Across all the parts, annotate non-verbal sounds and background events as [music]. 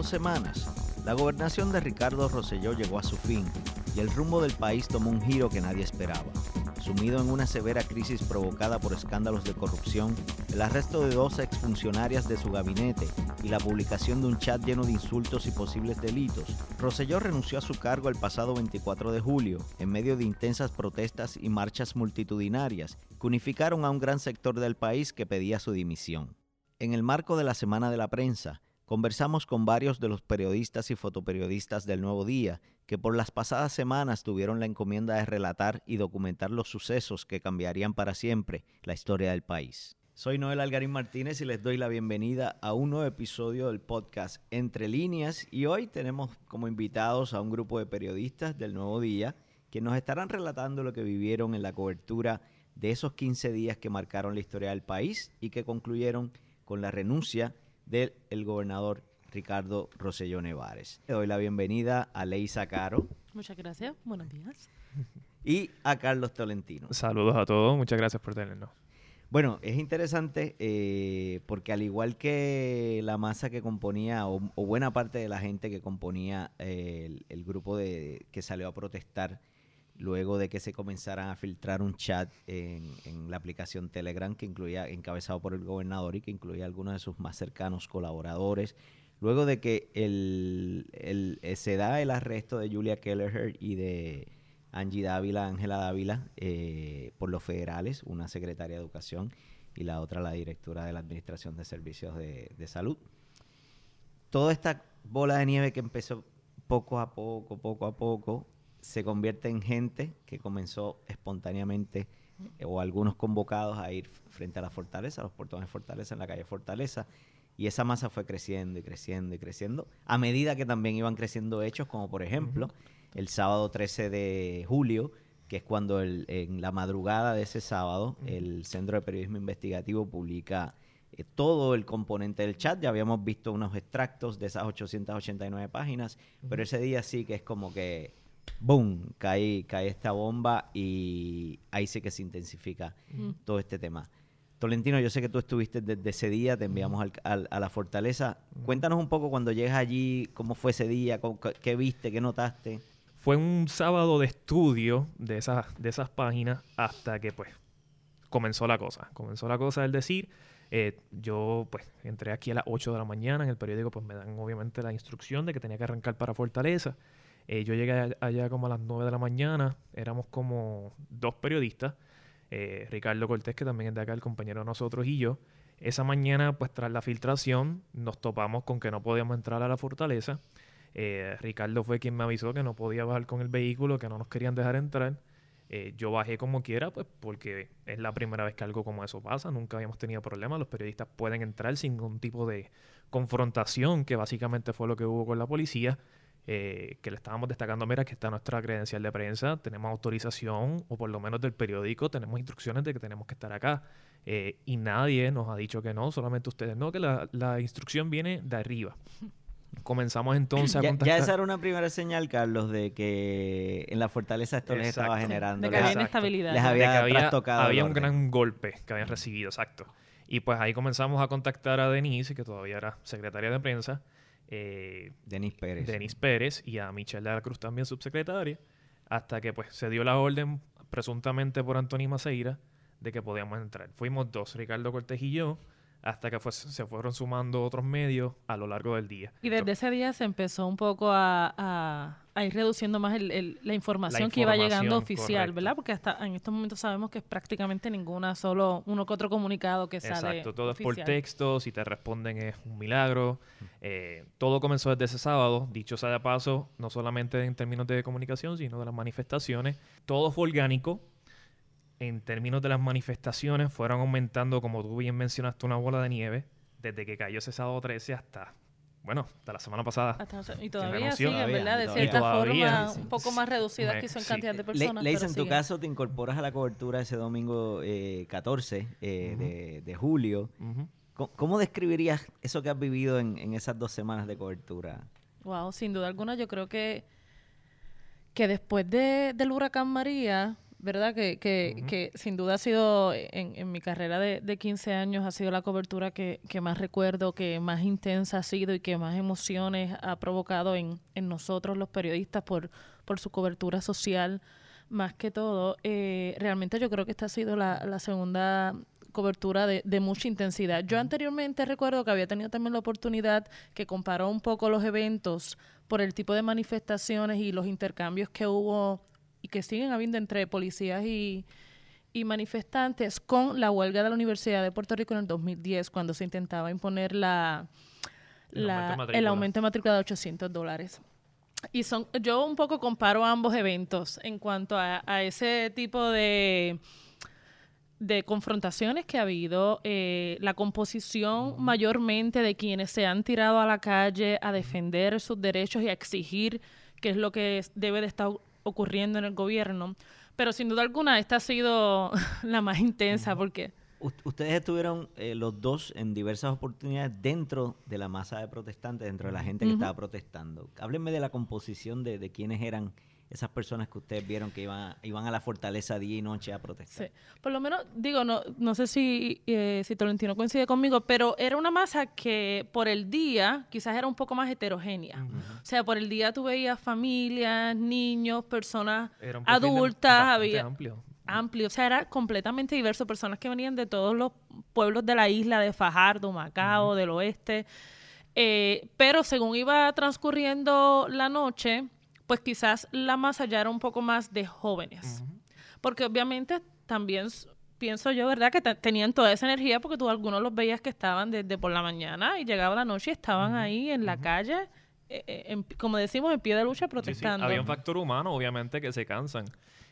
dos semanas, la gobernación de Ricardo Rosselló llegó a su fin y el rumbo del país tomó un giro que nadie esperaba. Sumido en una severa crisis provocada por escándalos de corrupción, el arresto de dos exfuncionarias de su gabinete y la publicación de un chat lleno de insultos y posibles delitos, Rosselló renunció a su cargo el pasado 24 de julio, en medio de intensas protestas y marchas multitudinarias que unificaron a un gran sector del país que pedía su dimisión. En el marco de la Semana de la Prensa, conversamos con varios de los periodistas y fotoperiodistas del Nuevo Día que por las pasadas semanas tuvieron la encomienda de relatar y documentar los sucesos que cambiarían para siempre la historia del país. Soy Noel Algarín Martínez y les doy la bienvenida a un nuevo episodio del podcast Entre Líneas y hoy tenemos como invitados a un grupo de periodistas del Nuevo Día que nos estarán relatando lo que vivieron en la cobertura de esos 15 días que marcaron la historia del país y que concluyeron con la renuncia del gobernador Ricardo Rosselló Nevares. Le doy la bienvenida a Leisa Caro. Muchas gracias, buenos días. Y a Carlos Tolentino. Saludos a todos, muchas gracias por tenernos. Bueno, es interesante eh, porque al igual que la masa que componía, o, buena parte de la gente que componía eh, el, grupo de, que salió a protestar luego de que se comenzaran a filtrar un chat en, la aplicación Telegram que incluía, encabezado por el gobernador y que incluía algunos de sus más cercanos colaboradores. Luego de que el, eh, se da el arresto de Julia Kelleher y de Angie Dávila, Ángela Dávila, eh, por los federales, una secretaria de Educación y la otra la directora de la Administración de Servicios de, de Salud. Toda esta bola de nieve que empezó poco a poco, poco a poco, se convierte en gente que comenzó espontáneamente eh, o algunos convocados a ir frente a la fortaleza, a los portones de fortaleza, en la calle Fortaleza. Y esa masa fue creciendo y creciendo y creciendo, a medida que también iban creciendo hechos, como por ejemplo el sábado 13 de julio, que es cuando en la madrugada de ese sábado el Centro de Periodismo Investigativo publica eh, todo el componente del chat. Ya habíamos visto unos extractos de esas 889 páginas, pero ese día sí que es como que boom, cae, cae esta bomba y ahí sí que se intensifica todo este tema. Tolentino, yo sé que tú estuviste desde ese día, te enviamos al, a la fortaleza. Cuéntanos un poco cuando llegas allí, cómo fue ese día, qué viste, qué notaste. Fue un sábado de estudio de esas, de esas páginas hasta que pues comenzó la cosa. Comenzó la cosa, es decir, eh, yo pues entré aquí a las 8 de la mañana, en el periódico pues me dan obviamente la instrucción de que tenía que arrancar para Fortaleza. Eh, yo llegué allá como a las 9 de la mañana, éramos como dos periodistas, eh, Ricardo Cortés, que también es de acá, el compañero de nosotros, y yo. Esa mañana, pues tras la filtración, nos topamos con que no podíamos entrar a la fortaleza. Eh, Ricardo fue quien me avisó que no podía bajar con el vehículo, que no nos querían dejar entrar. yo bajé como quiera, pues porque es la primera vez que algo como eso pasa, nunca habíamos tenido problemas, los periodistas pueden entrar sin ningún tipo de confrontación, que básicamente fue lo que hubo con la policía. Eh, que le estábamos destacando, mira, que está nuestra credencial de prensa, tenemos autorización, o por lo menos del periódico, tenemos instrucciones de que tenemos que estar acá. Eh, y nadie nos ha dicho que no, solamente ustedes no, que la, la instrucción viene de arriba. Comenzamos entonces a contactar. Ya esa era una primera señal, Carlos, de que en la fortaleza esto les estaba generando. De que había inestabilidad. Les había, de que había, había un gran golpe que habían recibido, exacto. Y pues ahí comenzamos a contactar a Denise, que todavía era secretaria de prensa, eh, Denis Pérez. Denis Pérez y a Michelle de la Cruz también subsecretaria, hasta que pues se dio la orden presuntamente por Antonio Maceira de que podíamos entrar. Fuimos dos, Ricardo Cortés y yo, hasta que se fueron sumando otros medios a lo largo del día. Y desde ese día se empezó un poco a, ir reduciendo más la, información que iba llegando oficial, ¿verdad? Porque hasta en estos momentos sabemos que es prácticamente ninguna, solo uno que otro comunicado que sale. Exacto, todo es por texto, si te responden es un milagro. Eh, todo comenzó desde ese sábado, dicho sea de paso, no solamente en términos de comunicación, sino de las manifestaciones. Todo fue orgánico, en términos de las manifestaciones, fueron aumentando, como tú bien mencionaste, una bola de nieve desde que cayó ese sábado 13 hasta, bueno, hasta la semana pasada. y todavía siguen, ¿verdad? De cierta forma, un poco más reducidas que son cantidad de personas. Leis, en tu caso, te incorporas a la cobertura ese domingo 14 eh, eh, de, julio. ¿Cómo, describirías eso que has vivido en, esas dos semanas de cobertura? Wow, sin duda alguna, yo creo que, que después de, del huracán María, ¿verdad? Que, que, que, sin duda ha sido, en, en mi carrera de, de, 15 años, ha sido la cobertura que, que, más recuerdo, que más intensa ha sido y que más emociones ha provocado en, en nosotros los periodistas por, por su cobertura social, más que todo. Eh, realmente yo creo que esta ha sido la, la segunda cobertura de, de, mucha intensidad. Yo anteriormente recuerdo que había tenido también la oportunidad que comparó un poco los eventos por el tipo de manifestaciones y los intercambios que hubo que siguen habiendo entre policías y, y manifestantes con la huelga de la Universidad de Puerto Rico en el 2010, cuando se intentaba imponer la, la el, aumento de matrícula de 800 dólares. Y son, yo un poco comparo ambos eventos en cuanto a, a ese tipo de, de confrontaciones que ha habido, eh, la composición mayormente de quienes se han tirado a la calle a defender sus derechos y a exigir qué es lo que debe de estar ocurriendo en el gobierno. Pero sin duda alguna esta ha sido [laughs] la más intensa porque... Ustedes estuvieron eh, los dos en diversas oportunidades dentro de la masa de protestantes, dentro de la gente que estaba protestando. Háblenme de la composición de, de quiénes eran esas personas que ustedes vieron que iban, iban a la fortaleza día y noche a protestar. Sí, por lo menos, digo, no, no sé si, eh, si Tolentino coincide conmigo, pero era una masa que por el día quizás era un poco más heterogénea. O sea, por el día tú veías familias, niños, personas adultas, había... Amplio. Amplio, o sea, era completamente diverso, personas que venían de todos los pueblos de la isla, de Fajardo, Macao, del oeste. Eh, pero según iba transcurriendo la noche, pues quizás la masa ya era un poco más de jóvenes. Porque obviamente también pienso yo, ¿verdad? Que tenían toda esa energía porque tú algunos los veías que estaban desde por la mañana y llegaba la noche y estaban ahí en la calle, eh, eh, como decimos, en pie de lucha protestando. Había un factor humano, obviamente, que se cansan.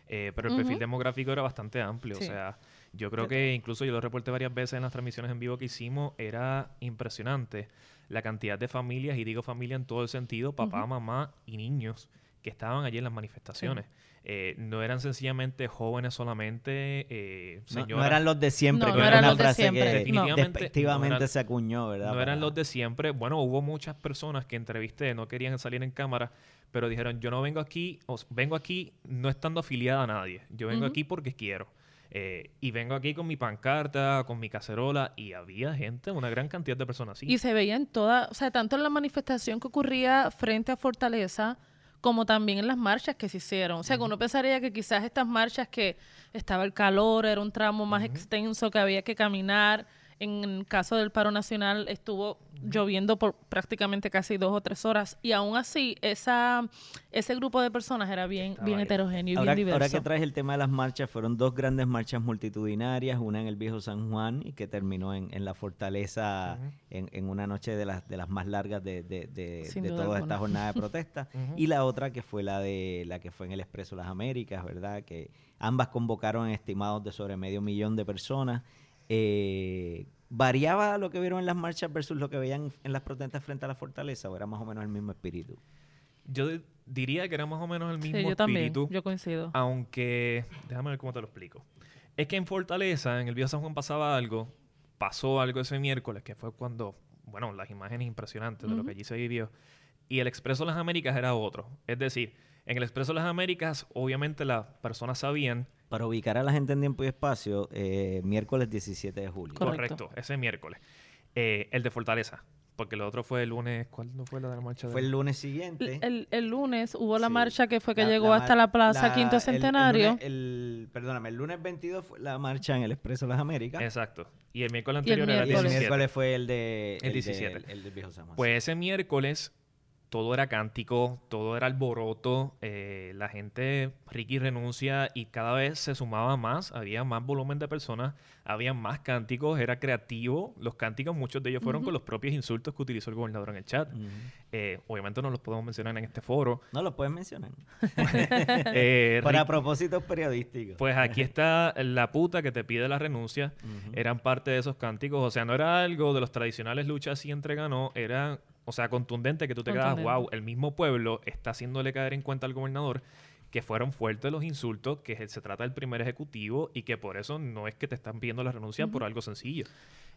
Eh, pero el perfil demográfico era bastante amplio. O sea, yo creo que incluso yo lo reporté varias veces en las transmisiones en vivo que hicimos, era impresionante la cantidad de familias, y digo familia en todo el sentido, papá, mamá y niños que estaban allí en las manifestaciones. Eh, no eran sencillamente jóvenes solamente, eh, señoras. No, eran los de siempre, no, eran los de siempre. definitivamente se acuñó, ¿verdad? No eran los de siempre. Bueno, hubo muchas personas que entrevisté, no querían salir en cámara, pero dijeron, yo no vengo aquí, vengo aquí no estando afiliada a nadie, yo vengo aquí porque quiero. Eh, y vengo aquí con mi pancarta, con mi cacerola, y había gente, una gran cantidad de personas así. Y se veía en toda, o sea, tanto en la manifestación que ocurría frente a Fortaleza, como también en las marchas que se hicieron. O sea, que uno pensaría que quizás estas marchas que estaba el calor, era un tramo más extenso que había que caminar, en el caso del paro nacional estuvo lloviendo por prácticamente casi dos o tres horas. Y aún así esa ese grupo de personas era bien bien heterogéneo y ahora, bien diverso. Ahora que traes el tema de las marchas, fueron dos grandes marchas multitudinarias, una en el viejo San Juan y que terminó en, en la fortaleza en, en, una noche de las de las más largas de, de, de, de toda esta jornada de [laughs] protesta. Y la otra que fue la de la que fue en el Expreso Las Américas, ¿verdad? Que ambas convocaron estimados de sobre medio millón de personas. Eh, ¿Variaba lo que vieron en las marchas versus lo que veían en las protestas frente a la fortaleza o era más o menos el mismo espíritu? Yo diría que era más o menos el mismo sí, yo espíritu. También, yo coincido. Aunque, déjame ver cómo te lo explico. Es que en Fortaleza, en el Viejo San Juan pasaba algo, pasó algo ese miércoles, que fue cuando, bueno, las imágenes impresionantes de lo que allí se vivió. Y el Expreso de las Américas era otro. Es decir, en el Expreso de las Américas, obviamente las personas sabían para ubicar a la gente en tiempo y espacio, eh, miércoles 17 de julio. Correcto, ese miércoles. Eh, el de Fortaleza, porque el otro fue el lunes. ¿Cuál no fue la de la marcha? Fue el lunes siguiente. El, lunes hubo la marcha que fue que llegó hasta la Plaza Quinto Centenario. El, perdóname, el lunes 22 fue la marcha en el Expreso de las Américas. Exacto. Y el miércoles anterior era el 17. el miércoles fue el de. El, 17. el del Viejo San Pues ese miércoles todo era cántico, todo era alboroto, eh, la gente, Ricky renuncia y cada vez se sumaba más, había más volumen de personas, había más cánticos, era creativo, los cánticos muchos de ellos fueron con los propios insultos que utilizó el gobernador en el chat. Eh, obviamente no los podemos mencionar en este foro. No los puedes mencionar. [laughs] eh, [laughs] Para propósitos periodísticos. Pues aquí está la puta que te pide la renuncia, eran parte de esos cánticos, o sea, no era algo de los tradicionales luchas y entreganó, eran o sea, contundente que tú te quedas, wow, el mismo pueblo está haciéndole caer en cuenta al gobernador que fueron fuertes los insultos, que se trata del primer ejecutivo y que por eso no es que te están pidiendo la renuncia por algo sencillo.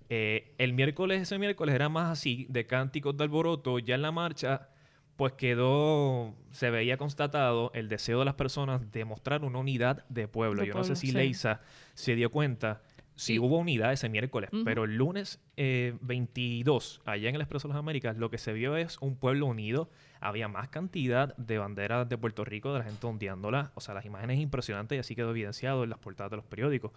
Eh, el miércoles, ese miércoles era más así, de cánticos de alboroto, ya en la marcha pues quedó, se veía constatado el deseo de las personas de mostrar una unidad de pueblo. Yo no sé si Leisa se dio cuenta Sí, hubo unidad ese miércoles, pero el lunes 22, eh, allá en el Expreso de las Américas, lo que se vio es un pueblo unido. Había más cantidad de banderas de Puerto Rico, de la gente ondeándolas. O sea, las imágenes impresionantes y así quedó evidenciado en las portadas de los periódicos.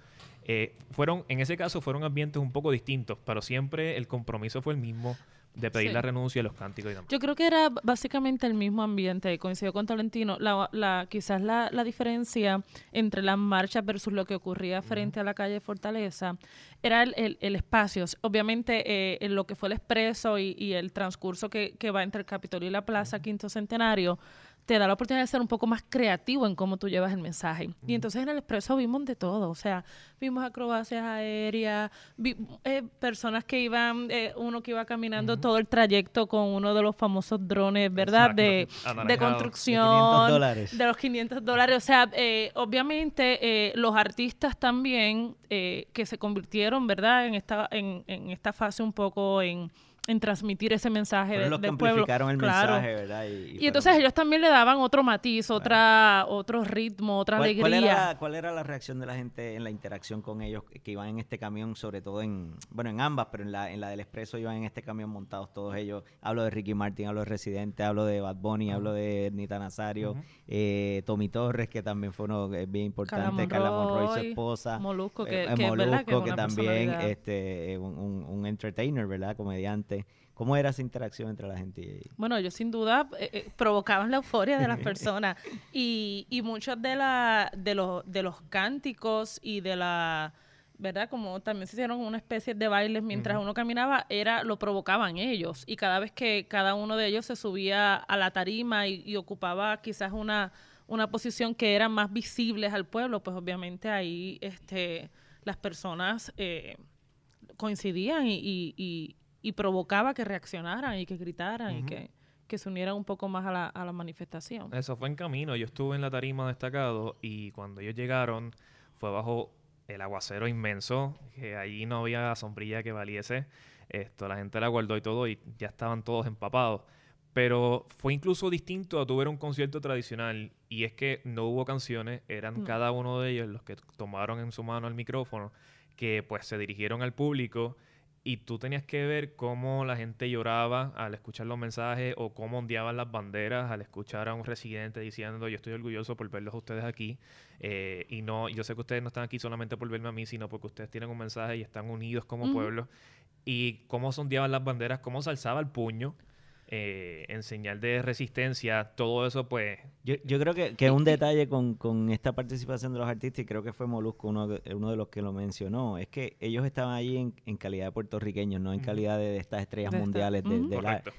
Eh, fueron, en ese caso, fueron ambientes un poco distintos, pero siempre el compromiso fue el mismo de pedir la renuncia de los cánticos y demás. Yo creo que era básicamente el mismo ambiente, coincidió con Tolentino. La, la, quizás la, la, diferencia entre las marchas versus lo que ocurría frente a la calle Fortaleza era el, el, espacio. Obviamente, eh, en lo que fue el expreso y, y el transcurso que, que, va entre el Capitolio y la Plaza Quinto Centenario te da la oportunidad de ser un poco más creativo en cómo tú llevas el mensaje. Y entonces en el expreso vimos de todo, o sea, vimos acrobacias aéreas, eh, personas que iban, eh, uno que iba caminando todo el trayecto con uno de los famosos drones, ¿verdad? De, de, construcción, de, los 500 dólares. O sea, eh, obviamente los artistas también que se convirtieron, ¿verdad? En esta, en, en esta fase un poco en en transmitir ese mensaje de, los del pueblo. el mensaje, ¿verdad? Y, entonces ellos también le daban otro matiz, otra, otro ritmo, otra alegría. ¿cuál era, ¿Cuál era la reacción de la gente en la interacción con ellos que iban en este camión, sobre todo en, bueno, en ambas, pero en la, en la del Expreso iban en este camión montados todos ellos? Hablo de Ricky Martin, hablo de Residente, hablo de Bad Bunny, hablo de Nita Nazario, eh, Tommy Torres, que también fue uno eh, bien importante, Carla Monroy, su esposa. Molusco, que, eh, que, también este, un, un entertainer, ¿verdad? Comediante ¿Cómo era esa interacción entre la gente y? Bueno, ellos sin duda eh, eh, provocaban la euforia de las personas [laughs] y, y muchos de, la, de, los, de los cánticos y de la, ¿verdad? Como también se hicieron una especie de bailes mientras uno caminaba, era lo provocaban ellos y cada vez que cada uno de ellos se subía a la tarima y, ocupaba quizás una, una posición que era más visible al pueblo, pues obviamente ahí este, las personas eh, coincidían y y provocaba que reaccionaran y que gritaran y que, se unieran un poco más a la, a la manifestación. Eso fue en camino. Yo estuve en la tarima destacado y cuando ellos llegaron fue bajo el aguacero inmenso, que allí no había sombrilla que valiese. Esto, la gente la guardó y todo y ya estaban todos empapados. Pero fue incluso distinto a tuve un concierto tradicional y es que no hubo canciones, eran cada uno de ellos los que tomaron en su mano el micrófono, que pues se dirigieron al público y tú tenías que ver cómo la gente lloraba al escuchar los mensajes o cómo ondeaban las banderas al escuchar a un residente diciendo yo estoy orgulloso por verlos a ustedes aquí eh, y no yo sé que ustedes no están aquí solamente por verme a mí sino porque ustedes tienen un mensaje y están unidos como pueblo y cómo ondeaban las banderas cómo se alzaba el puño eh, en señal de resistencia, todo eso pues... Yo, yo creo que, que un detalle con, con, esta participación de los artistas, y creo que fue Molusco uno, uno de los que lo mencionó, es que ellos estaban allí en, en calidad de puertorriqueños, no en calidad de, estas estrellas mundiales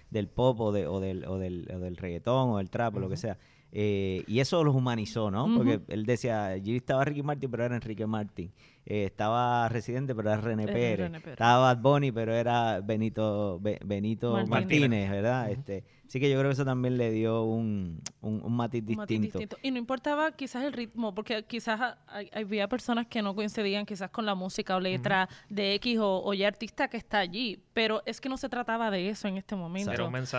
del pop o, de, o, del, o, del, o del reggaetón o del trap o lo que sea. Eh, y eso los humanizó, ¿no? Porque él decía, allí estaba Ricky Martin, pero era Enrique Martin. Eh, estaba Residente, pero era René Pérez. Estaba Bad Bunny, pero era Benito, Benito Martínez, ¿verdad? este Así que yo creo que eso también le dio un, un, matiz, distinto. Y no importaba quizás el ritmo, porque quizás había personas que no coincidían quizás con la música o letra de X o, o ya artista que está allí, pero es que no se trataba de eso en este momento,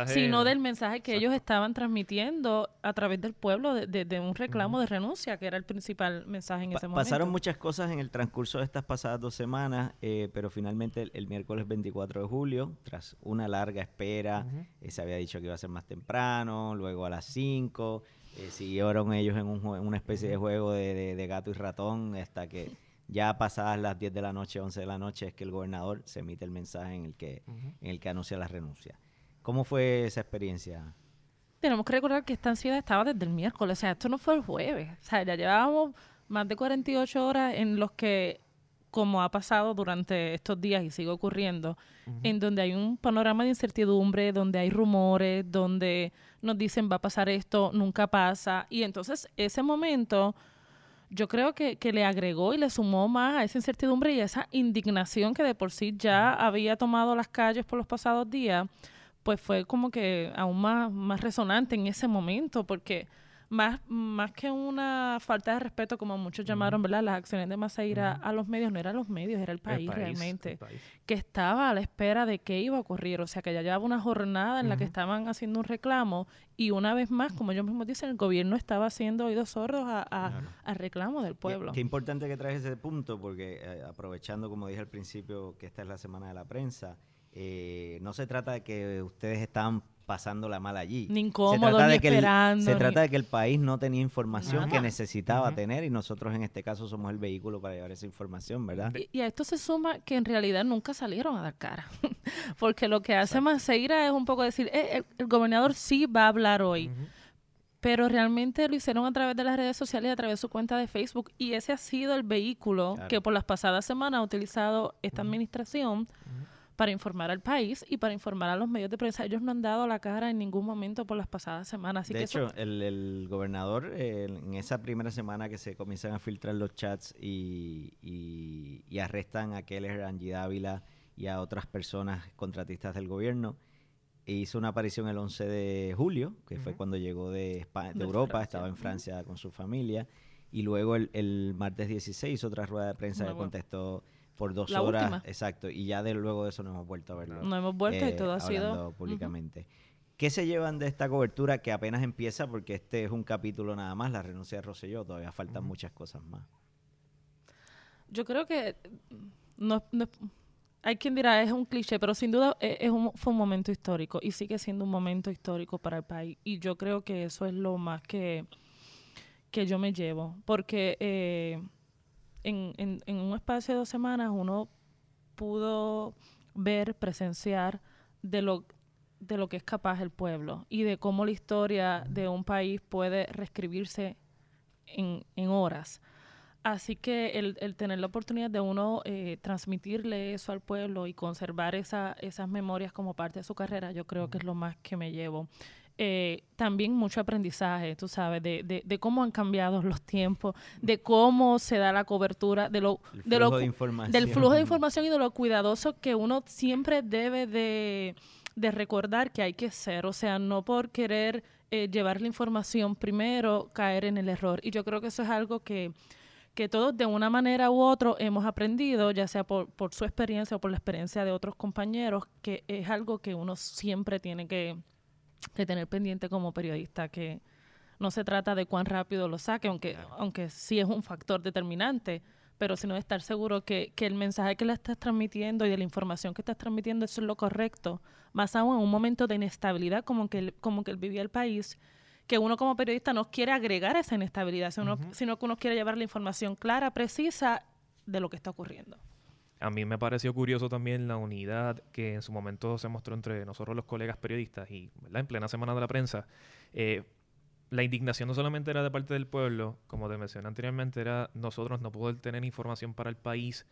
sino del mensaje que ellos estaban transmitiendo a través del pueblo de, un reclamo de renuncia, que era el principal mensaje en ese momento. Pasaron muchas cosas en el transcurso de estas pasadas dos semanas, eh, pero finalmente el, miércoles 24 de julio, tras una larga espera, eh, se había dicho que iba a ser más temprano, luego a las 5. Eh, siguieron ellos en una especie de juego de, gato y ratón hasta que ya pasadas las 10 de la noche, 11 de la noche, es que el gobernador se emite el mensaje en el que, en el que anuncia la renuncia. ¿Cómo fue esa experiencia? Tenemos que recordar que esta ansiedad estaba desde el miércoles, o sea, esto no fue el jueves, o sea, ya llevábamos más de 48 horas en los que como ha pasado durante estos días y sigue ocurriendo, en donde hay un panorama de incertidumbre, donde hay rumores, donde nos dicen va a pasar esto, nunca pasa. Y entonces ese momento yo creo que, que le agregó y le sumó más a esa incertidumbre y a esa indignación que de por sí ya había tomado las calles por los pasados días, pues fue como que aún más, más resonante en ese momento, porque más, más que una falta de respeto, como muchos llamaron, ¿verdad? Las acciones de Masaira a los medios, no eran los medios, era el país, realmente, que estaba a la espera de qué iba a ocurrir. O sea, que ya llevaba una jornada en la que estaban haciendo un reclamo y una vez más, como ellos mismos dicen, el gobierno estaba haciendo oídos sordos a, reclamo del pueblo. Qué, importante que traes ese punto, porque eh, aprovechando, como dije al principio, que esta es la semana de la prensa, eh, no se trata de que ustedes están pasándola mal allí. Ni incómodo, ni esperando. se trata de que el país no tenía información que necesitaba tener y nosotros en este caso somos el vehículo para llevar esa información, ¿verdad? Y, a esto se suma que en realidad nunca salieron a dar cara. [laughs] Porque lo que hace Maceira es un poco decir, eh, el, gobernador sí va a hablar hoy. Pero realmente lo hicieron a través de las redes sociales y a través de su cuenta de Facebook. Y ese ha sido el vehículo que por las pasadas semanas ha utilizado esta administración para informar al país y para informar a los medios de prensa. Ellos no han dado la cara en ningún momento por las pasadas semanas. de hecho, el, gobernador en esa primera semana que se comienzan a filtrar los chats y, y, arrestan a Keller, Angie Dávila y a otras personas contratistas del gobierno, hizo una aparición el 11 de julio, que fue cuando llegó de, de, Europa, estaba en Francia con su familia, y luego el, martes 16 otra rueda de prensa que contestó por dos horas. Exacto. Y ya de luego de eso no hemos vuelto a verlo. No hemos vuelto y todo ha sido públicamente. ¿Qué se llevan de esta cobertura que apenas empieza? Porque este es un capítulo nada más, la renuncia de Rosselló. Todavía faltan muchas cosas más. Yo creo que no, hay quien dirá es un cliché, pero sin duda e, es, un, fue un momento histórico y sigue siendo un momento histórico para el país. Y yo creo que eso es lo más que, que yo me llevo. Porque eh, en, en, un espacio de dos semanas uno pudo ver, presenciar de lo, de lo que es capaz el pueblo y de cómo la historia de un país puede reescribirse en, en horas. Así que el, el, tener la oportunidad de uno eh, transmitirle eso al pueblo y conservar esa, esas memorias como parte de su carrera, yo creo que es lo más que me llevo. Eh, también mucho aprendizaje, tú sabes, de, de, de, cómo han cambiado [laughs] los tiempos, de cómo se da la cobertura, de lo, de lo del flujo de información y de lo cuidadoso que uno siempre debe de, de recordar que hay que ser, o sea, no por querer eh, llevar la información primero, caer en el error. Y yo creo que eso es algo que que todos de una manera u otra hemos aprendido, ya sea por, por su experiencia o por la experiencia de otros compañeros, que es algo que uno siempre tiene que, de tener pendiente como periodista, que no se trata de cuán rápido lo saque, aunque, aunque sí es un factor determinante, pero sino de estar seguro que, que el mensaje que le estás transmitiendo y de la información que estás transmitiendo eso es lo correcto, más aún en un momento de inestabilidad como que, como que vivía el país, que uno como periodista no quiere agregar esa inestabilidad, sino, sino que uno quiere llevar la información clara, precisa de lo que está ocurriendo. A mí me pareció curioso también la unidad que en su momento se mostró entre nosotros los colegas periodistas y en plena semana de la prensa. Eh, la indignación no solamente era de parte del pueblo, como te mencioné anteriormente, era nosotros no poder tener información para el país.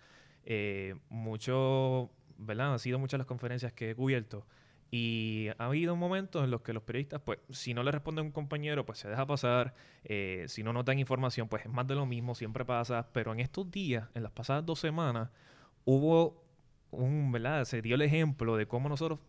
Eh, mucho, ¿verdad? Han sido muchas las conferencias que he cubierto. Y ha habido momentos en los que los periodistas, pues, si no le responde un compañero, pues se deja pasar. Eh, si no notan información, pues es más de lo mismo, siempre pasa. Pero en estos días, en las pasadas dos semanas, hubo un, ¿verdad? Se dio el ejemplo de cómo nosotros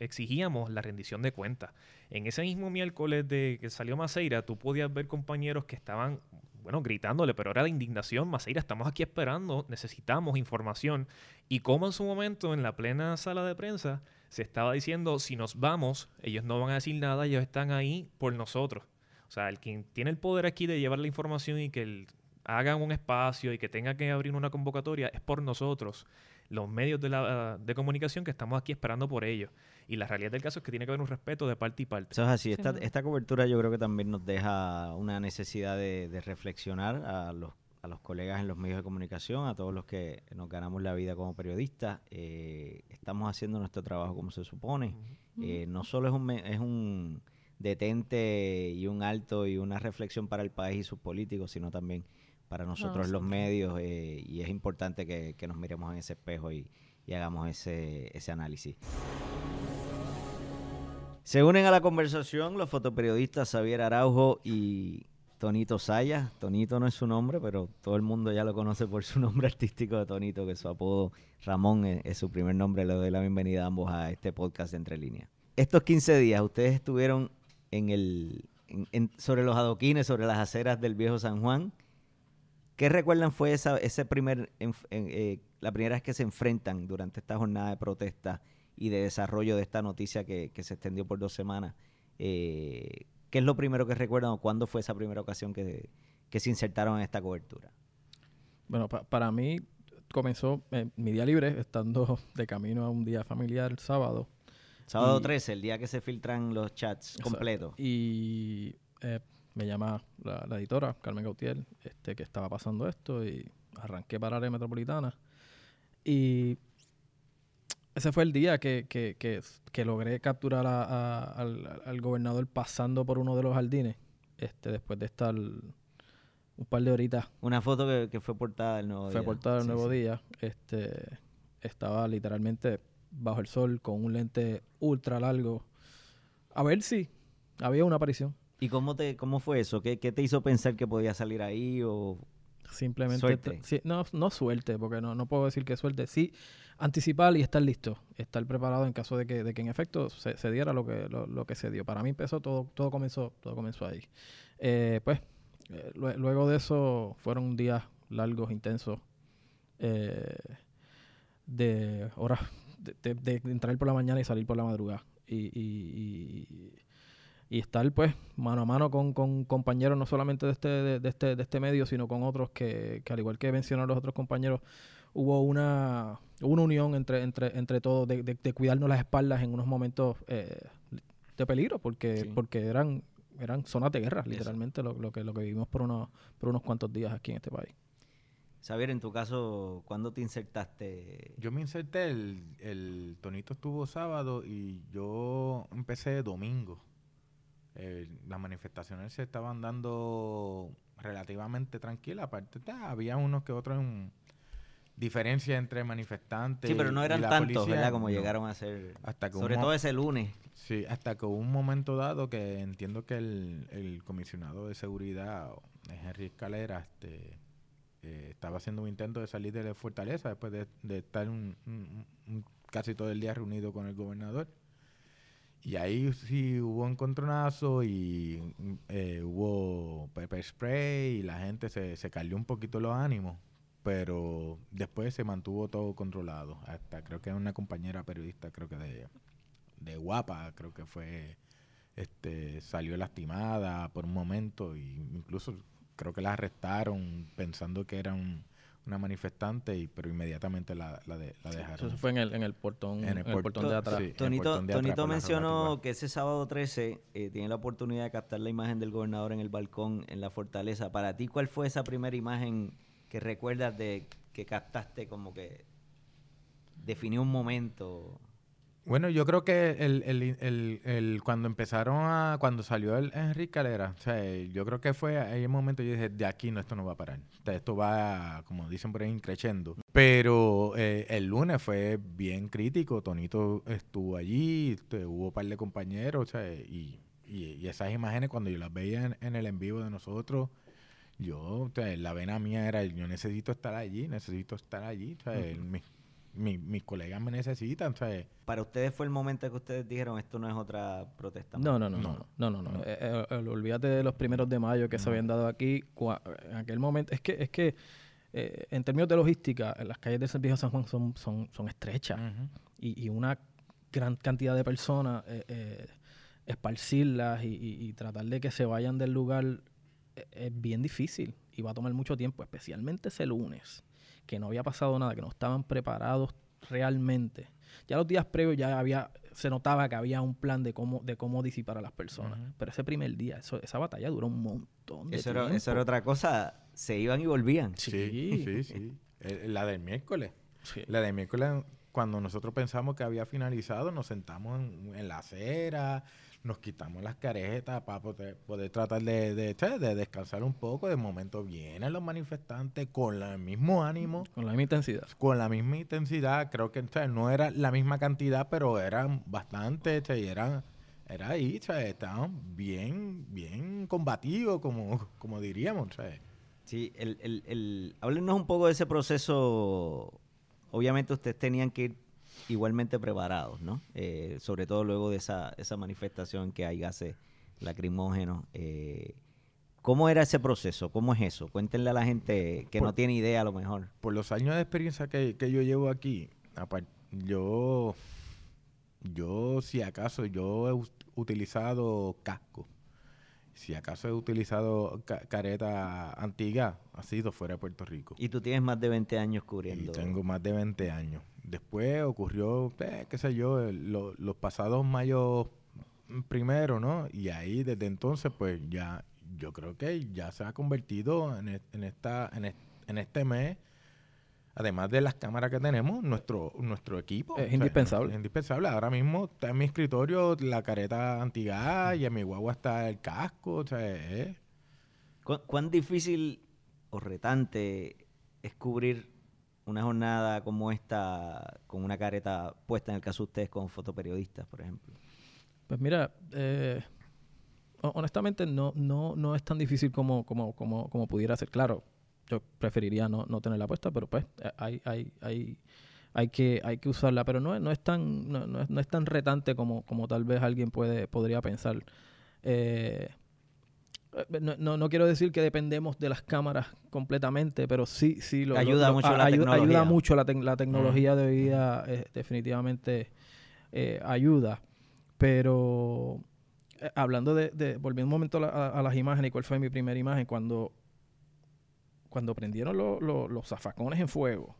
exigíamos la rendición de cuentas. En ese mismo miércoles de que salió Maceira, tú podías ver compañeros que estaban, bueno, gritándole, pero era de indignación, Maceira, estamos aquí esperando, necesitamos información. Y como en su momento, en la plena sala de prensa, se estaba diciendo, si nos vamos, ellos no van a decir nada, ellos están ahí por nosotros. O sea, el quien tiene el poder aquí de llevar la información y que el hagan un espacio y que tenga que abrir una convocatoria es por nosotros, los medios de, la, de comunicación que estamos aquí esperando por ellos. Y la realidad del caso es que tiene que haber un respeto de parte y parte. Eso es así. Esta, esta cobertura yo creo que también nos deja una necesidad de, reflexionar a los, a los colegas en los medios de comunicación, a todos los que nos ganamos la vida como periodistas. Eh, estamos haciendo nuestro trabajo como se supone. Eh, no solo es un, es un detente y un alto y una reflexión para el país y sus políticos, sino también para nosotros los medios eh, y es importante que, nos miremos en ese espejo y, hagamos ese, ese análisis. Se unen a la conversación los fotoperiodistas Xavier Araujo y Tonito Saya. Tonito no es su nombre, pero todo el mundo ya lo conoce por su [laughs] nombre artístico de Tonito, que su apodo Ramón es, su primer nombre. Le doy la bienvenida a ambos a este podcast de Entre Líneas. Estos 15 días ustedes estuvieron en el, sobre los adoquines, sobre las aceras del viejo San Juan. ¿Qué recuerdan fue esa, ese primer, eh, la primera vez que se enfrentan durante esta jornada de protesta y de desarrollo de esta noticia que, se extendió por dos semanas? Eh, ¿Qué es lo primero que recuerdan o cuándo fue esa primera ocasión que, se insertaron en esta cobertura? Bueno, para mí comenzó eh, mi día libre, estando de camino a un día familiar el sábado. Sábado 13, el día que se filtran los chats completos. Y eh, me llama la, editora, Carmen Gautier, este, que estaba pasando esto y arranqué para área metropolitana. Y ese fue el día que, que, que, logré capturar al, gobernador pasando por uno de los jardines, este, después de estar un par de horitas. Una foto que, fue portada el nuevo día. Fue portada el nuevo día. Este, estaba literalmente bajo el sol con un lente ultra largo. A ver si había una aparición. ¿Y cómo te cómo fue eso? ¿Qué, te hizo pensar que podía salir ahí o simplemente suerte? no, no suerte, porque no, no puedo decir que suerte. Sí, anticipar y estar listo, estar preparado en caso de que, de que en efecto se, diera lo que, lo, que se dio. Para mí empezó todo, todo comenzó, todo comenzó ahí. Eh, pues, eh, luego de eso fueron días largos, intensos, eh, de horas de, entrar por la mañana y salir por la madrugada. Y, y, y, estar pues mano a mano con, con, compañeros no solamente de este, de, este, de este medio, sino con otros que, que al igual que mencionaron los otros compañeros, hubo una, una unión entre, entre, entre todos de, de, cuidarnos las espaldas en unos momentos eh, de peligro, porque, porque eran, eran zonas de guerra, literalmente, lo, lo, que, lo que vivimos por unos, por unos cuantos días aquí en este país. Xavier, en tu caso, ¿cuándo te insertaste? Yo me inserté, el, el tonito estuvo sábado y yo empecé domingo. Las manifestaciones se estaban dando relativamente tranquilas, aparte había unos que otros en diferencia entre manifestantes. Sí, pero no eran tantos, ¿verdad? Como llegaron a ser. Hasta sobre todo ese lunes. Sí, hasta que hubo un momento dado que entiendo que el, el comisionado de seguridad, Henry Escalera, este eh, estaba haciendo un intento de salir de la fortaleza después de, estar casi todo el día reunido con el gobernador. Y ahí sí hubo encontronazo y eh, hubo pepper spray y la gente se, se calió un poquito los ánimos, pero después se mantuvo todo controlado. Hasta creo que una compañera periodista, creo que de, de Guapa, creo que fue, este, salió lastimada por un momento y incluso creo que la arrestaron pensando que era una manifestante, y, pero inmediatamente la, la, dejaron. Eso fue en el, en el portón, en el, portón, de atrás. Tonito, mencionó que ese sábado 13 eh, tiene la oportunidad de captar la imagen del gobernador en el balcón en la fortaleza. Para ti, ¿cuál fue esa primera imagen que recuerdas de que captaste como que definió un momento? Bueno, yo creo que el, el, el, el, cuando empezaron a, cuando salió el Enrique Calera, o sea, yo creo que fue ahí el momento yo dije, de aquí no, esto no va a parar. esto va, como dicen por ahí, creciendo. Pero eh, el lunes fue bien crítico, Tonito estuvo allí, hubo un par de compañeros, o sea, y, y, esas imágenes cuando yo las veía en, el en vivo de nosotros, yo, o sea, la vena mía era, yo necesito estar allí, necesito estar allí, o sea, mi, mis colegas me necesitan. ¿sabes? ¿Para ustedes fue el momento que ustedes dijeron esto no es otra protesta? No, no, no, no, no, no, no. Eh, eh, eh, olvídate de los primeros de mayo que se habían dado aquí. En aquel momento, es que, es que en términos de logística, las calles de San Viejo San Juan son, son, son estrechas y, y, una gran cantidad de personas esparcirlas y, y, tratar de que se vayan del lugar es bien difícil y va a tomar mucho tiempo, especialmente ese lunes que no había pasado nada, que no estaban preparados realmente. Ya los días previos ya había, se notaba que había un plan de cómo, de cómo disipar a las personas. Pero ese primer día, esa batalla duró un montón de eso tiempo. Era, eso era otra cosa, se iban y volvían. Sí, sí, sí. [laughs] Eh, la del miércoles. La del miércoles, cuando nosotros pensamos que había finalizado, nos sentamos en, en la acera, nos quitamos las caretas para poder, tratar de, de, descansar un poco. De momento vienen los manifestantes con el mismo ánimo. Con la misma intensidad. Con la misma intensidad. Creo que no era la misma cantidad, pero eran bastante, y eran, era ahí, estaban bien, bien combativos, como, como diríamos. Sí, el, el, el, háblenos un poco de ese proceso. Obviamente ustedes tenían que ir igualmente preparados, ¿no? Eh, sobre todo luego de esa, esa manifestación que hay se, lacrimógenos. Eh, ¿Cómo era ese proceso? ¿Cómo es eso? Cuéntenle a la gente que no tiene idea a lo mejor. Por los años de experiencia que, que yo llevo aquí, yo, yo si acaso, yo he utilizado casco. Si acaso he utilizado careta antigua, ha sido fuera de Puerto Rico. Y tú tienes más de 20 años cubriendo. Y tengo más de 20 años. Después ocurrió, eh, qué sé yo, los pasados mayos primero, ¿no? Y ahí desde entonces, pues ya, yo creo que ya se ha convertido en, en esta, en, este mes además de las cámaras que tenemos, nuestro nuestro equipo. Es indispensable. Es indispensable. Ahora mismo está en mi escritorio la careta antigas y en mi guagua está el casco. O sea, ¿Cuán, difícil o retante es cubrir una jornada como esta con una careta puesta en el caso de ustedes como fotoperiodistas, por ejemplo? Pues mira, eh, honestamente no, no, no es tan difícil como, como, como, como pudiera ser. Claro, yo preferiría no, no tenerla puesta, pero pues eh, hay, hay, hay, hay, que, hay que usarla. Pero no, no, es tan, no, no, es, no es tan retante como, como tal vez alguien puede, podría pensar. Eh, no, no, quiero decir que dependemos de las cámaras completamente, pero sí, sí lo, ayuda mucho la ayuda, tecnología. Ayuda mucho la, la tecnología de vida, definitivamente ayuda. Pero eh, hablando de, de, volviendo un momento a, las imágenes, ¿cuál fue mi primera imagen? Cuando, cuando prendieron los zafacones en fuego,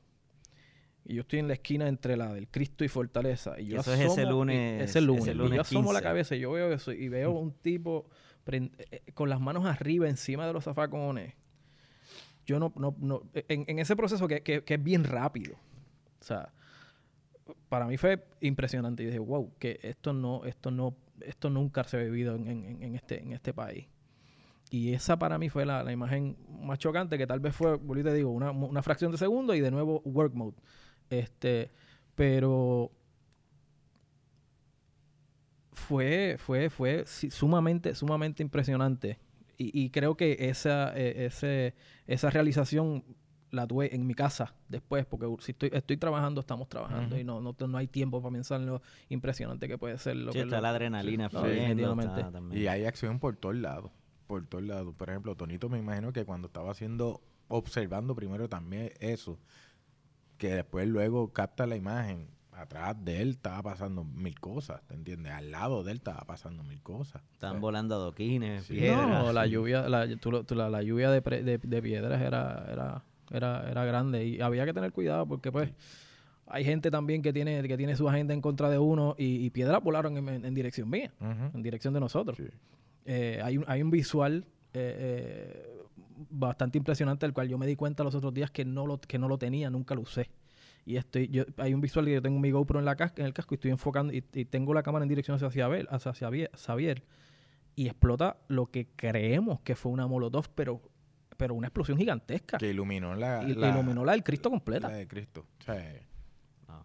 y yo estoy en la esquina entre la del Cristo y Fortaleza, y yo eso es ese lunes, ese lunes, y yo asomo la cabeza y yo veo eso, y veo un tipo eh, eh, con las manos arriba encima de los zafacones. Yo no, no, no en, en ese proceso que, que, que es bien rápido. O sea, para mí fue impresionante y dije, wow, que esto no, esto no, esto nunca se ha vivido en, este, en este país. Y esa para mí fue la, imagen más chocante, que tal vez fue, te digo, una, fracción de segundo y de nuevo work mode. Este, pero fue, fue, fue sumamente, sumamente impresionante. Y, creo que esa, e, ese, esa realización la tuve en mi casa después, porque si estoy, estoy trabajando, estamos trabajando y no, no, no, hay tiempo para pensar en lo impresionante que puede ser. Lo sí, que está la adrenalina Y hay acción por todos lados, por todos lados. Por ejemplo, Tonito me imagino que cuando estaba haciendo, observando primero también eso, que después luego capta la imagen, atrás de él estaba pasando mil cosas, ¿te entiendes? Al lado de él estaba pasando mil cosas. Estaban volando adoquines, piedras. No, la lluvia, la, la, lluvia de, de, piedras era, era era, era grande y había que tener cuidado porque pues hay gente también que tiene, que tiene su agenda en contra de uno y, piedras volaron en, dirección mía, en dirección de nosotros. Eh, hay, un, hay un visual eh, eh, bastante impresionante del cual yo me di cuenta los otros días que no lo, que no lo tenía, nunca lo usé. Y estoy, yo, hay un visual que yo tengo mi GoPro en, la en el casco y estoy enfocando y, tengo la cámara en dirección hacia, Abel, hacia Xavier y explota lo que creemos que fue una Molotov, pero pero una explosión gigantesca. Que iluminó la, iluminó la del Cristo completa. La de Cristo. Ah.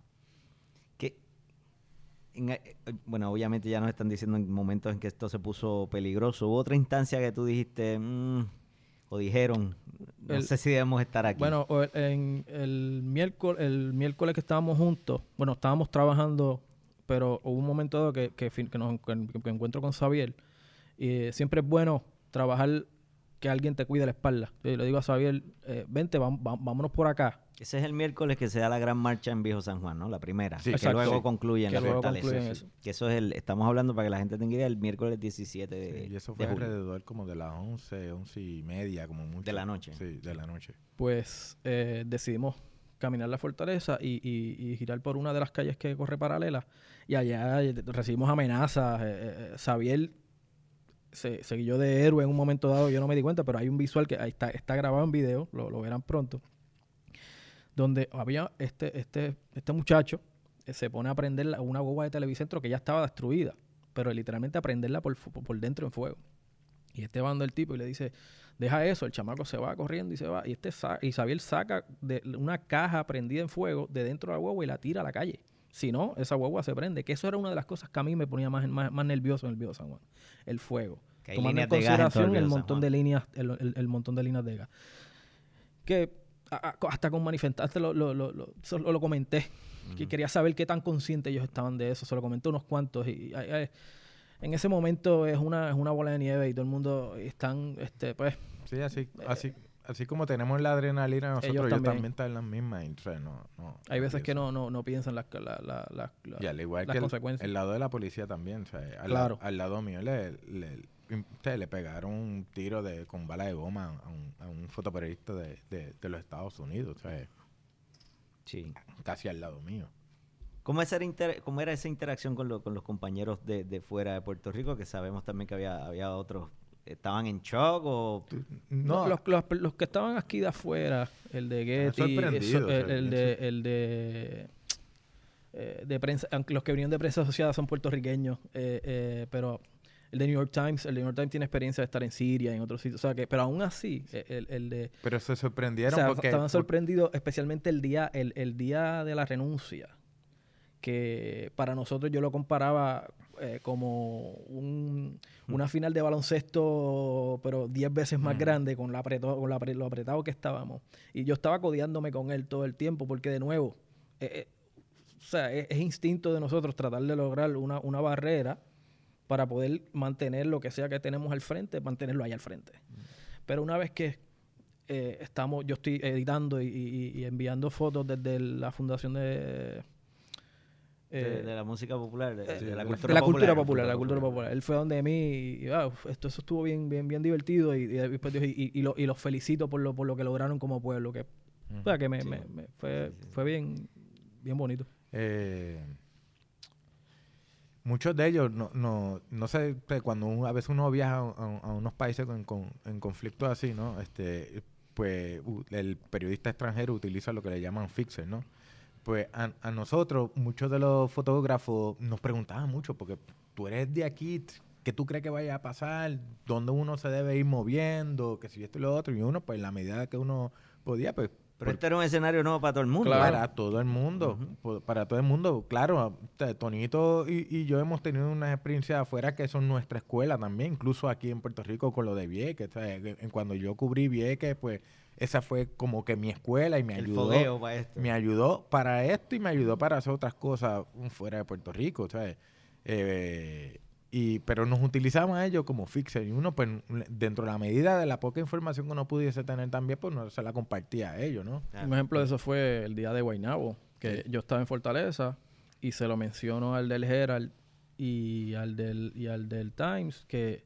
Eh, bueno, obviamente ya nos están diciendo en momentos en que esto se puso peligroso. ¿Hubo otra instancia que tú dijiste, mm, o dijeron, no sé si debemos estar aquí? Bueno, en el miércoles, el miércoles que estábamos juntos, bueno, estábamos trabajando, pero hubo un momento dado que, que, que, nos, encuentro con Xavier. Y siempre es bueno trabajar que alguien te cuide la espalda. Yo le digo a Xavier, eh, vente, vámonos por acá. Ese es el miércoles que se da la gran marcha en Viejo San Juan, ¿no? La primera. Sí, que luego concluye en la fortaleza. Eso. Que eso es el, estamos hablando para que la gente tenga idea, el miércoles 17 de Y eso fue alrededor como de las 11, 11 y media, como mucho. De la noche. Sí, de la noche. Pues eh, decidimos caminar la fortaleza y, y, girar por una de las calles que corre paralela. Y allá recibimos amenazas. Eh, Xavier se, se de héroe en un momento dado, yo no me di cuenta, pero hay un visual que está, está grabado en video, lo, lo verán pronto, donde había este, este, este muchacho que se pone a prender una guagua de televicentro que ya estaba destruida, pero literalmente a prenderla por, por dentro en fuego. Y este bando el tipo y le dice, deja eso, el chamaco se va corriendo y se va. Y este Isabel saca de una caja prendida en fuego de dentro de la guagua y la tira a la calle. Si no, esa guagua se prende. Que eso era una de las cosas que a mí me ponía más, más, nervioso en el San Juan. El fuego. Tomando en consideración el, montón de líneas, el, montón de líneas de gas. Que hasta con manifestarte lo, lo, lo, lo, comenté. Que quería saber qué tan conscientes ellos estaban de eso. Se lo comenté unos cuantos. Y, en ese momento es una, es una bola de nieve y todo el mundo están, este, pues... Sí, así, eh, así, así como tenemos la adrenalina nosotros, ellos también, están en las mismas. Hay veces que no, no, no piensan las, la, la, y al igual que consecuencias. El, lado de la policía también. al, claro. al lado mío le, le, le pegaron un tiro de con bala de goma a un, a un fotoperiodista de, de, de, los Estados Unidos. sí. Casi al lado mío. ¿Cómo, ¿Cómo, era esa interacción con, con los compañeros de, de, fuera de Puerto Rico? Que sabemos también que había, había otros. ¿Estaban en shock o...? No. Los, los, los que estaban aquí de afuera, el de Getty, el, de... El de eh, de prensa, los que venían de prensa asociada son puertorriqueños, eh, eh, pero el de New York Times, el de New York Times tiene experiencia de estar en Siria, en otros sitios, o sea que, pero aún así, el, el de... Pero se sorprendieron porque... Estaban sorprendidos, especialmente el día, el, el día de la renuncia que para nosotros yo lo comparaba eh, como un, una final de baloncesto, pero 10 veces más grande con, la con la, lo apretado que estábamos. Y yo estaba codiándome con él todo el tiempo, porque de nuevo, eh, eh, o sea, es, instinto de nosotros tratar de lograr una, una, barrera para poder mantener lo que sea que tenemos al frente, mantenerlo ahí al frente. Pero una vez que estamos, yo estoy editando y enviando fotos desde la fundación de de, eh, la música popular, de, eh, la, cultura, la cultura popular, la cultura popular. Él fue donde mí y ah, esto eso estuvo bien bien bien divertido y, y, y, y, los felicito por lo por lo que lograron como pueblo que o sea, que me, me, fue fue bien bien bonito. Eh, muchos de ellos no no no sé cuando a veces uno viaja a, unos países con, con, en conflictos así, ¿no? Este pues el periodista extranjero utiliza lo que le llaman fixer, ¿no? pues a, nosotros, muchos de los fotógrafos nos preguntaban mucho, porque tú eres de aquí, ¿qué tú crees que vaya a pasar? ¿Dónde uno se debe ir moviendo? Que si esto y lo otro. Y uno, pues, la medida que uno podía, pues... Pero este era un escenario nuevo para todo el mundo. Para todo el mundo. Para todo el mundo. Claro, Tonito y, y, yo hemos tenido unas experiencias afuera que son nuestra escuela también. Incluso aquí en Puerto Rico con lo de Vieques. Cuando yo cubrí Vieques, pues esa fue como que mi escuela y me ayudó. Para esto. Me ayudó para esto y me ayudó para hacer otras cosas fuera de Puerto Rico, ¿sabes? Eh, y, pero nos utilizamos a ellos como fixer y uno, pues, dentro de la medida de la poca información que uno pudiese tener también, pues no se la compartía a ellos, ¿no? Un ejemplo de eso fue el día de Guaynabo, que yo estaba en Fortaleza y se lo menciono al del Herald y al del, y al del Times que,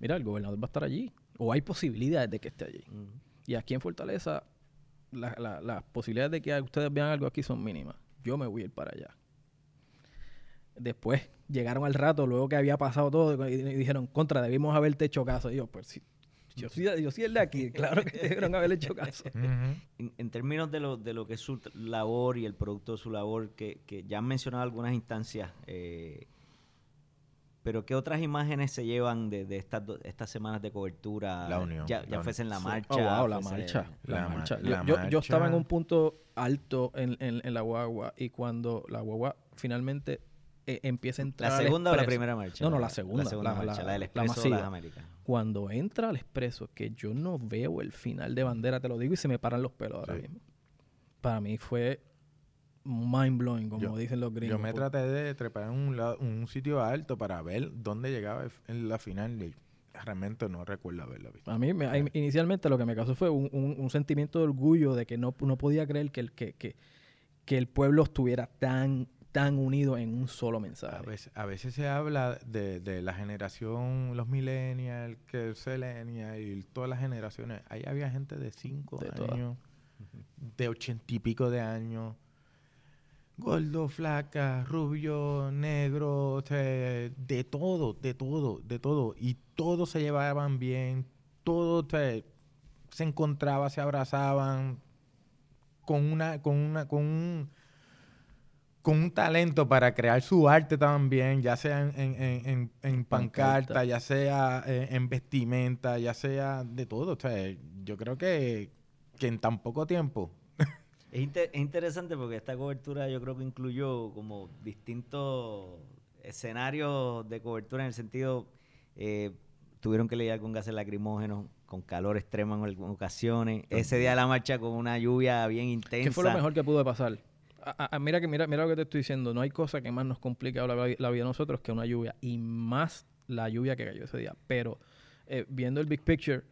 mira, el gobernador va a estar allí, o hay posibilidades de que esté allí. Y aquí en Fortaleza, las posibilidades de que ustedes vean algo aquí son mínimas. Yo me voy a ir para allá. Después llegaron al rato, luego que había pasado todo, y, dijeron, contra, debimos haberte hecho caso. Y yo, pues sí, yo soy, yo soy el de aquí, [laughs] claro que debieron haberle hecho caso. [laughs] en, términos de lo, de lo que es su labor y el producto de su labor, que, que ya han mencionado algunas instancias eh, pero ¿qué otras imágenes se llevan de, de estas, estas semanas de cobertura? La unión. Ya, ya fuese en la marcha. Oh, wow, la marcha. La, marcha. yo, yo, estaba en un punto alto en, en, la guagua y cuando la guagua finalmente eh, empieza a entrar. ¿La segunda o la primera marcha? No, no, la segunda. La segunda marcha, la, del Expreso de las Américas. Cuando entra al Expreso, que yo no veo el final de bandera, te lo digo, y se me paran los pelos ahora mismo. Para mí fue mind blowing, como dicen los gringos. Yo me traté de trepar en un, un sitio alto para ver dónde llegaba en la final y realmente no recuerdo haberla visto. A mí, inicialmente lo que me causó fue un, un, sentimiento de orgullo de que no, no podía creer que el, que, que, que el pueblo estuviera tan tan unido en un solo mensaje. A veces, a veces se habla de, de la generación, los millennials, que el y todas las generaciones. Ahí había gente de 5 años, de ochenta y pico de años, gordo, flaca, rubio, negro, de todo, de todo, de todo. Y todos se llevaban bien, todos se encontraban, se abrazaban con una, con una, con un, con un talento para crear su arte también, ya sea en, en, en, en pancarta, ya sea eh, en vestimenta, ya sea de todo. yo creo que, que en tan poco tiempo es, interesante porque esta cobertura yo creo que incluyó como distintos escenarios de cobertura en el sentido, eh, tuvieron que lidiar con gases lacrimógenos, con calor extremo en ocasiones, ese día de la marcha con una lluvia bien intensa. ¿Qué fue lo mejor que pudo pasar? Mira que mira, mira lo que te estoy diciendo. No hay cosa que más nos complique la, vida a nosotros que una lluvia. Y más la lluvia que cayó ese día. Pero eh, viendo el big picture,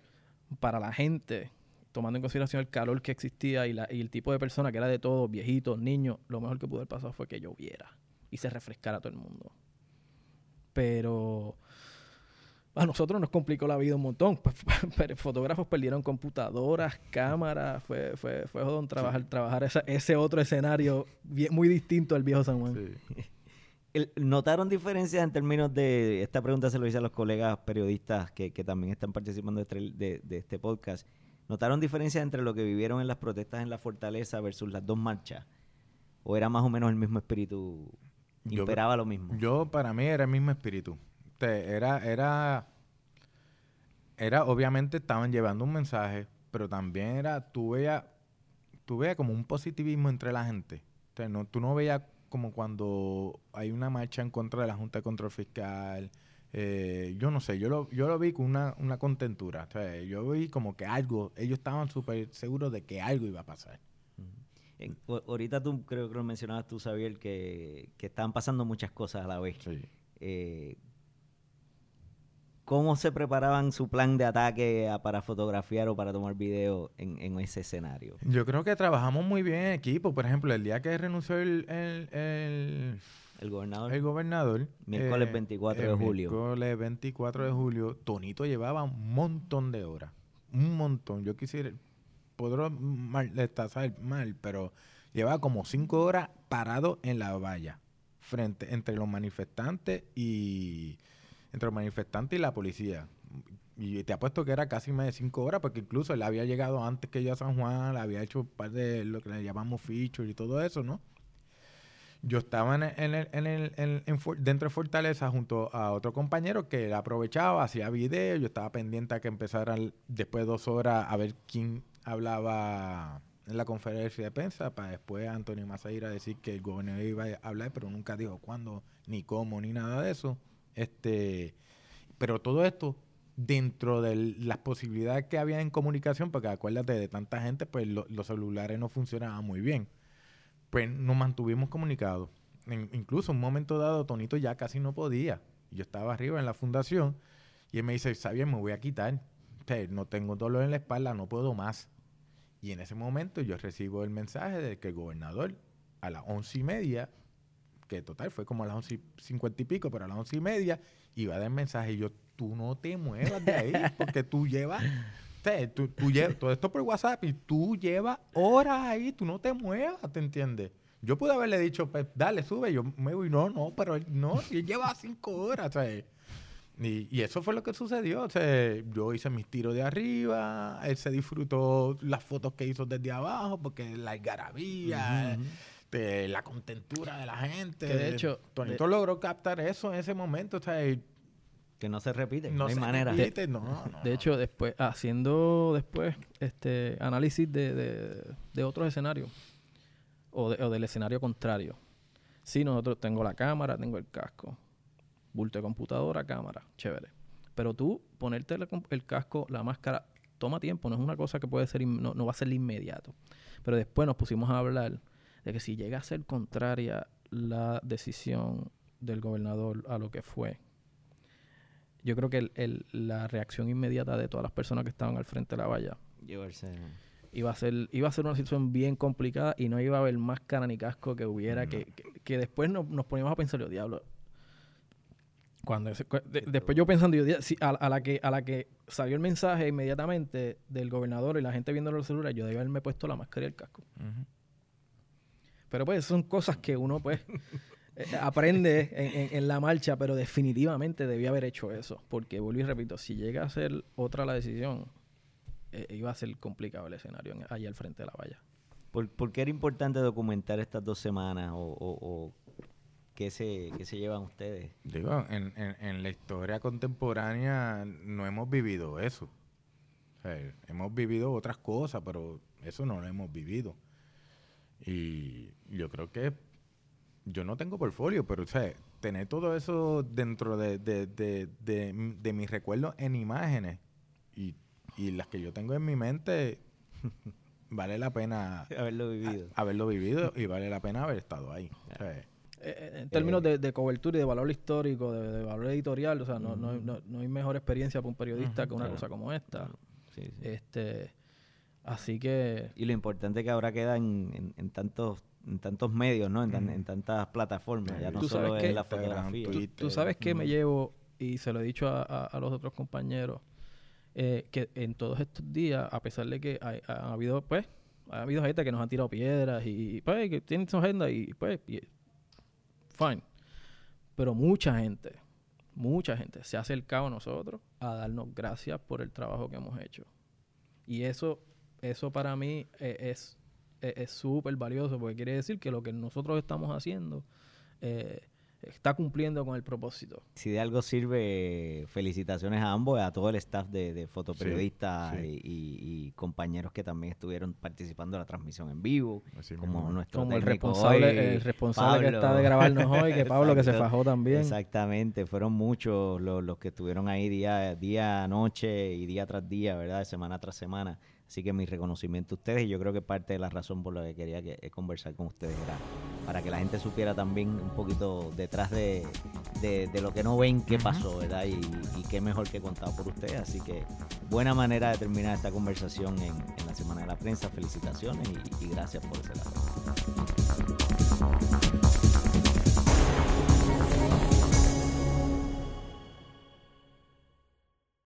para la gente, tomando en consideración el calor que existía y, la, y el tipo de persona que era de todos, viejitos, niños, lo mejor que pudo haber pasado fue que lloviera y se refrescara todo el mundo. Pero a nosotros nos complicó la vida un montón. [laughs] Fotógrafos perdieron computadoras, cámaras. Fue, fue, fue jodón trabajar, trabajar ese otro escenario muy distinto al viejo San Juan. [laughs] ¿Notaron diferencias en términos de, esta pregunta se lo hice a los colegas periodistas que, también están participando de, de, este podcast, ¿notaron diferencias entre lo que vivieron en las protestas en la fortaleza versus las dos marchas? ¿O era más o menos el mismo espíritu? ¿Imperaba lo mismo? Yo, para mí, era el mismo espíritu. Era, era, era, obviamente estaban llevando un mensaje, pero también era, tú veías, tú veías como un positivismo entre la gente. no, tú no veías como cuando hay una marcha en contra de la Junta de Control Fiscal. Eh, yo no sé, yo lo, yo lo vi con una, una contentura. yo vi como que algo, ellos estaban súper seguros de que algo iba a pasar. ahorita tú creo que lo mencionabas tú, Xavier, que, que estaban pasando muchas cosas a la vez. Sí. Eh, ¿Cómo se preparaban su plan de ataque para fotografiar o para tomar video en, ese escenario? Yo creo que trabajamos muy bien en equipo. Por ejemplo, el día que renunció el, el, el gobernador. El gobernador. Miércoles 24 eh, de julio. Miércoles 24 de julio. Tonito llevaba un montón de horas. Un montón. Yo quisiera. Podrá mal, mal, pero llevaba como cinco horas parado en la valla. Frente, entre los manifestantes y entre los manifestantes y la policía. Y te apuesto que era casi más de cinco horas, porque incluso él había llegado antes que yo a San Juan, había hecho un par de lo que le llamamos features y todo eso, ¿no? Yo estaba en el, en el, en dentro de Fortaleza junto a otro compañero que aprovechaba, hacía video, yo estaba pendiente a que empezaran después de dos horas a ver quién hablaba en la conferencia de prensa, para después Antonio Mazaira decir que el gobernador iba a hablar, pero nunca dijo cuándo, ni cómo, ni nada de eso. Este, pero todo esto dentro de las posibilidades que había en comunicación, porque acuérdate de tanta gente, pues los celulares no funcionaban muy bien. Pues nos mantuvimos comunicados. incluso en un momento dado, Tonito ya casi no podía. Yo estaba arriba en la fundación y él me dice, Xavier, me voy a quitar. no tengo dolor en la espalda, no puedo más. Y en ese momento yo recibo el mensaje de que el gobernador a las once y media que total fue como a las once y cincuenta y pico, pero a las once y media iba a dar mensaje y yo, tú no te muevas de ahí, [laughs] porque tú llevas, tú, tú llevas todo esto por WhatsApp y tú llevas horas ahí, tú no te muevas, ¿te entiendes? Yo pude haberle dicho, pues, dale, sube, yo me voy, no, no, pero él no, él lleva cinco horas, ¿sabes? Y, y, eso fue lo que sucedió. O sea, yo hice mis tiros de arriba, él se disfrutó las fotos que hizo desde abajo, porque la algarabía, de la contentura de la gente. Que de hecho, Tonito logró captar eso en ese momento. O sea, que no se repite, no, hay manera. Repite, no, no, de hecho, después, haciendo después este análisis de, de, de otros escenarios o, o, del escenario contrario. Sí, nosotros tengo la cámara, tengo el casco, bulto de computadora, cámara, chévere. Pero tú ponerte el, casco, la máscara, toma tiempo, no es una cosa que puede ser, no, no va a ser inmediato. Pero después nos pusimos a hablar de que si llega a ser contraria la decisión del gobernador a lo que fue, yo creo que el, la reacción inmediata de todas las personas que estaban al frente de la valla iba a ser iba a ser una situación bien complicada y no iba a haber más cara ni casco que hubiera que, que, después nos, nos poníamos a pensar, diablo, cuando después yo pensando, yo, a, la que, a la que salió el mensaje inmediatamente del gobernador y la gente viendo los celulares, yo debía haberme puesto la máscara y el casco. Pero pues son cosas que uno pues eh, aprende en, la marcha, pero definitivamente debía haber hecho eso. Porque, vuelvo y repito, si llega a ser otra la decisión, eh, iba a ser complicado el escenario allá al frente de la valla. ¿Por, qué era importante documentar estas dos semanas o, o, qué, se, qué se llevan ustedes? Digo, en, en, la historia contemporánea no hemos vivido eso. hemos vivido otras cosas, pero eso no lo hemos vivido. Y yo creo que yo no tengo portfolio, pero o sea, tener todo eso dentro de, de, de, de, mis recuerdos en imágenes y, y, las que yo tengo en mi mente, [laughs] vale la pena haberlo vivido. haberlo vivido y vale la pena haber estado ahí. Eh, eh, en términos de, cobertura y de valor histórico, de, valor editorial, o sea, no, no, no, hay mejor experiencia para un periodista que una cosa como esta. Este, así que... Y lo importante que ahora queda en, en, tantos en tantos medios, ¿no? En, tantas plataformas, ya no solo en la fotografía. Tú, sabes que me llevo, y se lo he dicho a, los otros compañeros, eh, que en todos estos días, a pesar de que ha, habido, pues, ha habido gente que nos han tirado piedras y, pues, que tienen su agenda y, pues, fine. Pero mucha gente, mucha gente se ha acercado a nosotros a darnos gracias por el trabajo que hemos hecho. Y eso, eso para mí e, es es súper valioso porque quiere decir que lo que nosotros estamos haciendo eh, está cumpliendo con el propósito. Si de algo sirve, felicitaciones a ambos, a todo el staff de, fotoperiodistas Y, compañeros que también estuvieron participando en la transmisión en vivo, como nuestro como el responsable, el responsable que está de grabarnos hoy, que [laughs] Pablo que se fajó también. Exactamente, fueron muchos los, los que estuvieron ahí día, día, noche y día tras día, ¿verdad? Semana tras semana Así que mi reconocimiento a ustedes y yo creo que parte de la razón por la que quería que, eh, conversar con ustedes era para que la gente supiera también un poquito detrás de, lo que no ven qué pasó, ¿verdad? Y, qué mejor que contado por ustedes. Así que buena manera de terminar esta conversación en, la Semana de la Prensa. Felicitaciones y, y gracias por ese lado.